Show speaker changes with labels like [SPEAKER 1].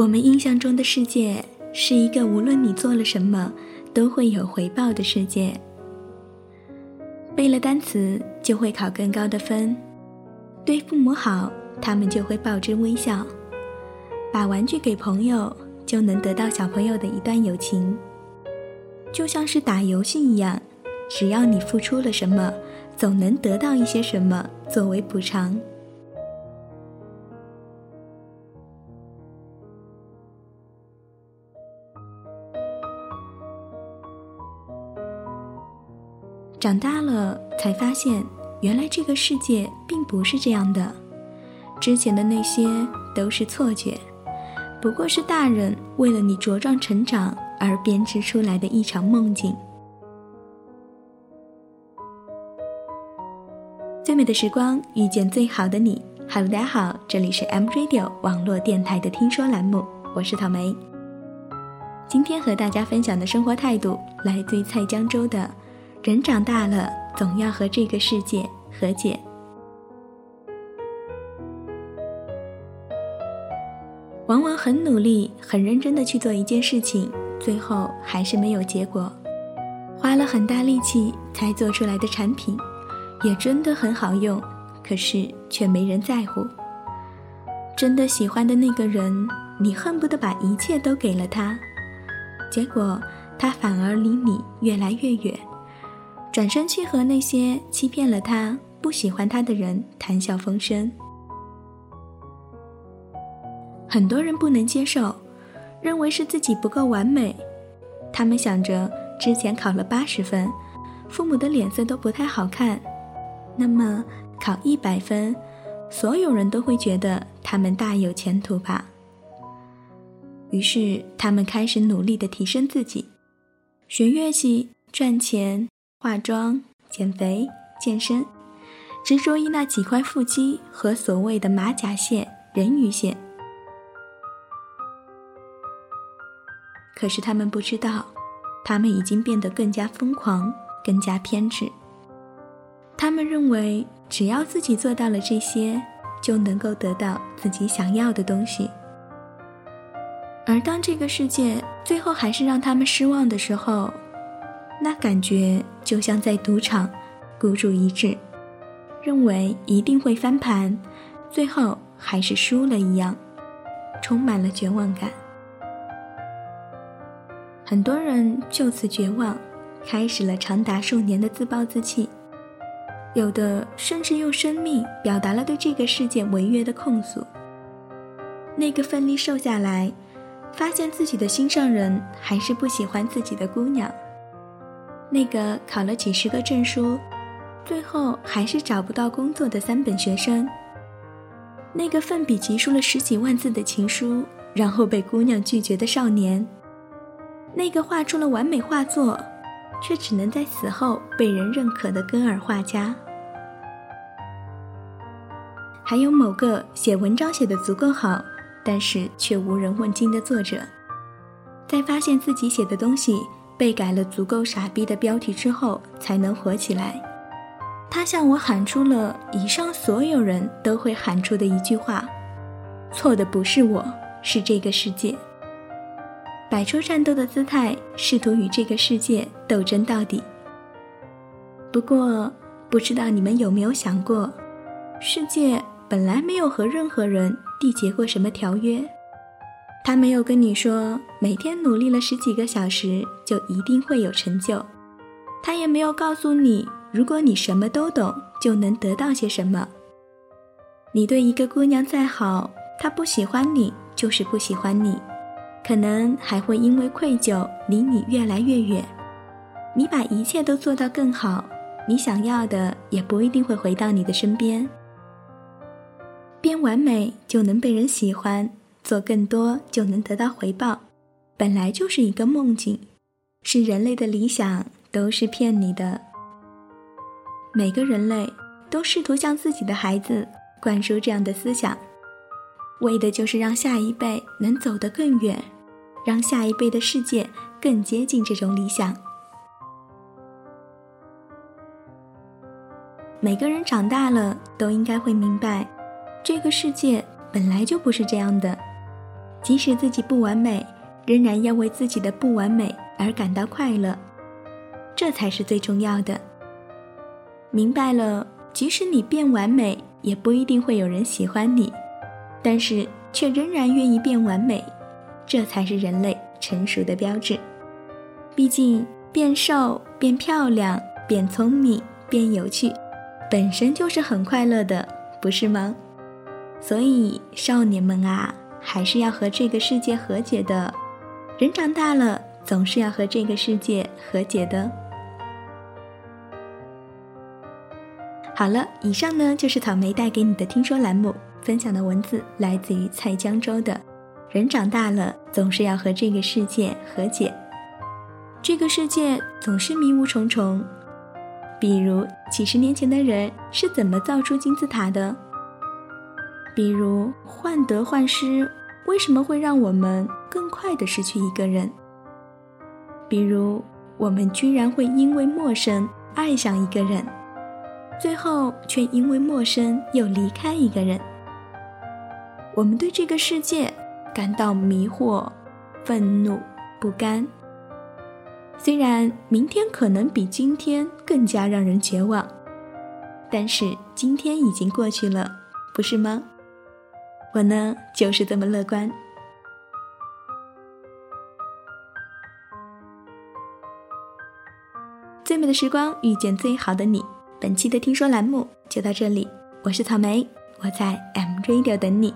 [SPEAKER 1] 我们印象中的世界是一个无论你做了什么都会有回报的世界。背了单词就会考更高的分，对父母好，他们就会报之微笑；把玩具给朋友，就能得到小朋友的一段友情。就像是打游戏一样，只要你付出了什么，总能得到一些什么作为补偿。长大了才发现，原来这个世界并不是这样的。之前的那些都是错觉，不过是大人为了你茁壮成长而编织出来的一场梦境。最美的时光遇见最好的你。Hello，大家好，这里是 M Radio 网络电台的听说栏目，我是草莓。今天和大家分享的生活态度来自于蔡江州的。人长大了，总要和这个世界和解。往往很努力、很认真的去做一件事情，最后还是没有结果。花了很大力气才做出来的产品，也真的很好用，可是却没人在乎。真的喜欢的那个人，你恨不得把一切都给了他，结果他反而离你越来越远。转身去和那些欺骗了他、不喜欢他的人谈笑风生。很多人不能接受，认为是自己不够完美。他们想着之前考了八十分，父母的脸色都不太好看，那么考一百分，所有人都会觉得他们大有前途吧。于是他们开始努力的提升自己，学乐器赚钱。化妆、减肥、健身，执着于那几块腹肌和所谓的马甲线、人鱼线。可是他们不知道，他们已经变得更加疯狂、更加偏执。他们认为，只要自己做到了这些，就能够得到自己想要的东西。而当这个世界最后还是让他们失望的时候，那感觉就像在赌场，孤注一掷，认为一定会翻盘，最后还是输了一样，充满了绝望感。很多人就此绝望，开始了长达数年的自暴自弃，有的甚至用生命表达了对这个世界违约的控诉。那个奋力瘦下来，发现自己的心上人还是不喜欢自己的姑娘。那个考了几十个证书，最后还是找不到工作的三本学生；那个奋笔疾书了十几万字的情书，然后被姑娘拒绝的少年；那个画出了完美画作，却只能在死后被人认可的根儿画家；还有某个写文章写得足够好，但是却无人问津的作者，在发现自己写的东西。被改了足够傻逼的标题之后，才能火起来。他向我喊出了以上所有人都会喊出的一句话：“错的不是我，是这个世界。”摆出战斗的姿态，试图与这个世界斗争到底。不过，不知道你们有没有想过，世界本来没有和任何人缔结过什么条约。他没有跟你说每天努力了十几个小时就一定会有成就，他也没有告诉你，如果你什么都懂就能得到些什么。你对一个姑娘再好，她不喜欢你就是不喜欢你，可能还会因为愧疚离你越来越远。你把一切都做到更好，你想要的也不一定会回到你的身边。变完美就能被人喜欢。做更多就能得到回报，本来就是一个梦境，是人类的理想，都是骗你的。每个人类都试图向自己的孩子灌输这样的思想，为的就是让下一辈能走得更远，让下一辈的世界更接近这种理想。每个人长大了都应该会明白，这个世界本来就不是这样的。即使自己不完美，仍然要为自己的不完美而感到快乐，这才是最重要的。明白了，即使你变完美，也不一定会有人喜欢你，但是却仍然愿意变完美，这才是人类成熟的标志。毕竟，变瘦、变漂亮、变聪明、变有趣，本身就是很快乐的，不是吗？所以，少年们啊！还是要和这个世界和解的，人长大了总是要和这个世界和解的。好了，以上呢就是草莓带给你的听说栏目，分享的文字来自于蔡江州的。人长大了总是要和这个世界和解，这个世界总是迷雾重重。比如几十年前的人是怎么造出金字塔的？比如患得患失，为什么会让我们更快的失去一个人？比如我们居然会因为陌生爱上一个人，最后却因为陌生又离开一个人。我们对这个世界感到迷惑、愤怒、不甘。虽然明天可能比今天更加让人绝望，但是今天已经过去了，不是吗？我呢，就是这么乐观。最美的时光遇见最好的你，本期的听说栏目就到这里。我是草莓，我在 M Radio 等你。